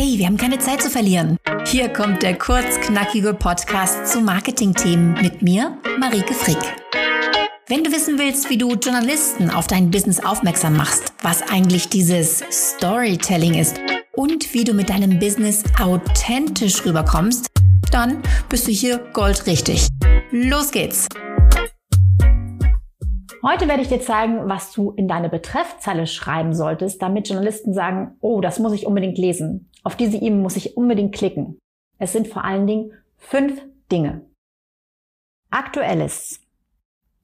Hey, wir haben keine Zeit zu verlieren. Hier kommt der kurzknackige Podcast zu Marketingthemen mit mir, Marike Frick. Wenn du wissen willst, wie du Journalisten auf dein Business aufmerksam machst, was eigentlich dieses Storytelling ist und wie du mit deinem Business authentisch rüberkommst, dann bist du hier goldrichtig. Los geht's! Heute werde ich dir zeigen, was du in deine Betreffzeile schreiben solltest, damit Journalisten sagen, oh, das muss ich unbedingt lesen. Auf diese E-Mail muss ich unbedingt klicken. Es sind vor allen Dingen fünf Dinge. Aktuelles.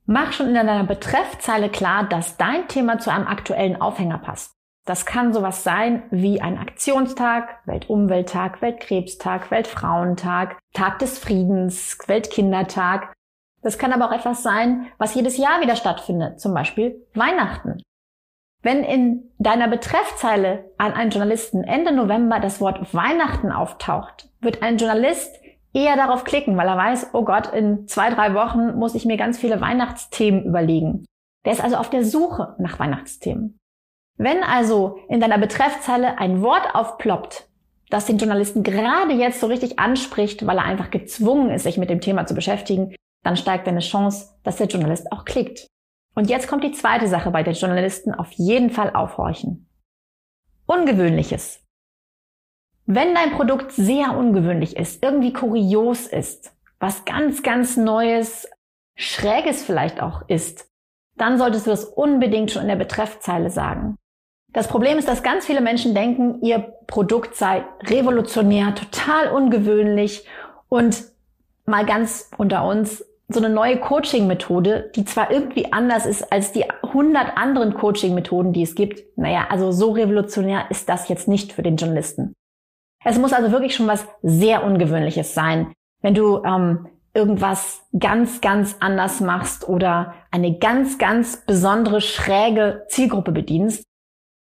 Mach schon in deiner Betreffzeile klar, dass dein Thema zu einem aktuellen Aufhänger passt. Das kann sowas sein wie ein Aktionstag, Weltumwelttag, Weltkrebstag, Weltfrauentag, Tag des Friedens, Weltkindertag das kann aber auch etwas sein, was jedes Jahr wieder stattfindet, zum Beispiel Weihnachten. Wenn in deiner Betreffzeile an einen Journalisten Ende November das Wort Weihnachten auftaucht, wird ein Journalist eher darauf klicken, weil er weiß, oh Gott, in zwei, drei Wochen muss ich mir ganz viele Weihnachtsthemen überlegen. Der ist also auf der Suche nach Weihnachtsthemen. Wenn also in deiner Betreffzeile ein Wort aufploppt, das den Journalisten gerade jetzt so richtig anspricht, weil er einfach gezwungen ist, sich mit dem Thema zu beschäftigen, dann steigt deine Chance, dass der Journalist auch klickt. Und jetzt kommt die zweite Sache bei den Journalisten auf jeden Fall aufhorchen. Ungewöhnliches. Wenn dein Produkt sehr ungewöhnlich ist, irgendwie kurios ist, was ganz, ganz Neues, Schräges vielleicht auch ist, dann solltest du das unbedingt schon in der Betreffzeile sagen. Das Problem ist, dass ganz viele Menschen denken, ihr Produkt sei revolutionär, total ungewöhnlich und mal ganz unter uns, so eine neue Coaching-Methode, die zwar irgendwie anders ist als die 100 anderen Coaching-Methoden, die es gibt. Naja, also so revolutionär ist das jetzt nicht für den Journalisten. Es muss also wirklich schon was sehr Ungewöhnliches sein, wenn du ähm, irgendwas ganz, ganz anders machst oder eine ganz, ganz besondere, schräge Zielgruppe bedienst.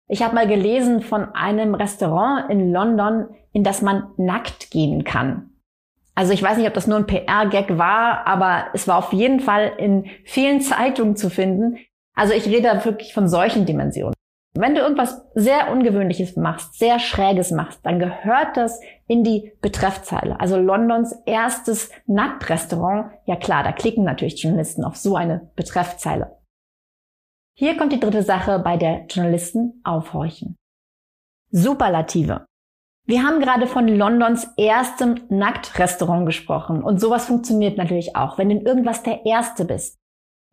Ich habe mal gelesen von einem Restaurant in London, in das man nackt gehen kann. Also ich weiß nicht, ob das nur ein PR-Gag war, aber es war auf jeden Fall in vielen Zeitungen zu finden. Also ich rede da wirklich von solchen Dimensionen. Wenn du irgendwas sehr Ungewöhnliches machst, sehr Schräges machst, dann gehört das in die Betreffzeile. Also Londons erstes Nacktrestaurant. Ja klar, da klicken natürlich Journalisten auf so eine Betreffzeile. Hier kommt die dritte Sache, bei der Journalisten aufhorchen. Superlative. Wir haben gerade von Londons erstem Nacktrestaurant gesprochen und sowas funktioniert natürlich auch, wenn du in irgendwas der Erste bist.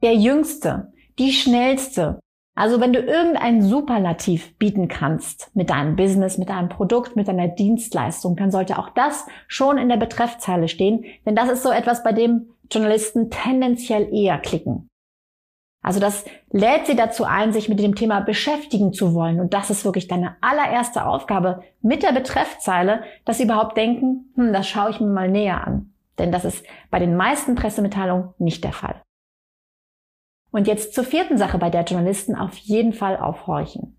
Der Jüngste, die Schnellste. Also wenn du irgendein Superlativ bieten kannst mit deinem Business, mit deinem Produkt, mit deiner Dienstleistung, dann sollte auch das schon in der Betreffzeile stehen, denn das ist so etwas, bei dem Journalisten tendenziell eher klicken. Also das lädt sie dazu ein, sich mit dem Thema beschäftigen zu wollen. Und das ist wirklich deine allererste Aufgabe mit der Betreffzeile, dass sie überhaupt denken, hm, das schaue ich mir mal näher an. Denn das ist bei den meisten Pressemitteilungen nicht der Fall. Und jetzt zur vierten Sache, bei der Journalisten auf jeden Fall aufhorchen.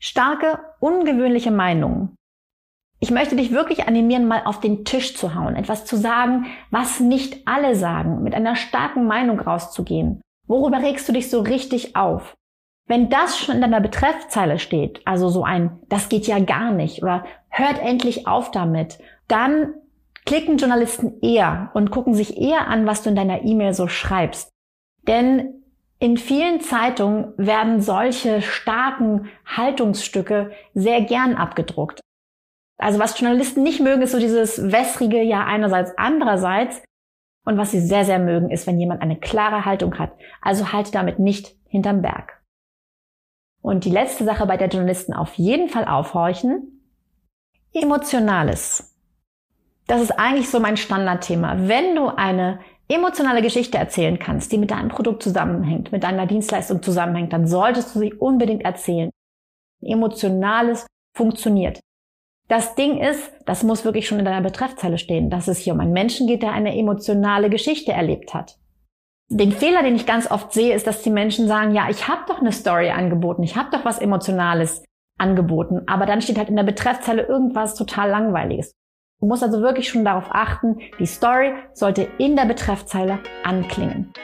Starke, ungewöhnliche Meinungen. Ich möchte dich wirklich animieren, mal auf den Tisch zu hauen, etwas zu sagen, was nicht alle sagen, mit einer starken Meinung rauszugehen Worüber regst du dich so richtig auf? Wenn das schon in deiner Betreffzeile steht, also so ein, das geht ja gar nicht oder hört endlich auf damit, dann klicken Journalisten eher und gucken sich eher an, was du in deiner E-Mail so schreibst. Denn in vielen Zeitungen werden solche starken Haltungsstücke sehr gern abgedruckt. Also was Journalisten nicht mögen, ist so dieses wässrige Ja einerseits, andererseits. Und was sie sehr, sehr mögen, ist, wenn jemand eine klare Haltung hat. Also halte damit nicht hinterm Berg. Und die letzte Sache, bei der Journalisten auf jeden Fall aufhorchen, Emotionales. Das ist eigentlich so mein Standardthema. Wenn du eine emotionale Geschichte erzählen kannst, die mit deinem Produkt zusammenhängt, mit deiner Dienstleistung zusammenhängt, dann solltest du sie unbedingt erzählen. Emotionales funktioniert. Das Ding ist, das muss wirklich schon in deiner Betreffzeile stehen, dass es hier um einen Menschen geht, der eine emotionale Geschichte erlebt hat. Den Fehler, den ich ganz oft sehe, ist, dass die Menschen sagen, ja, ich habe doch eine Story angeboten, ich habe doch was Emotionales angeboten, aber dann steht halt in der Betreffzeile irgendwas total Langweiliges. Du musst also wirklich schon darauf achten, die Story sollte in der Betreffzeile anklingen.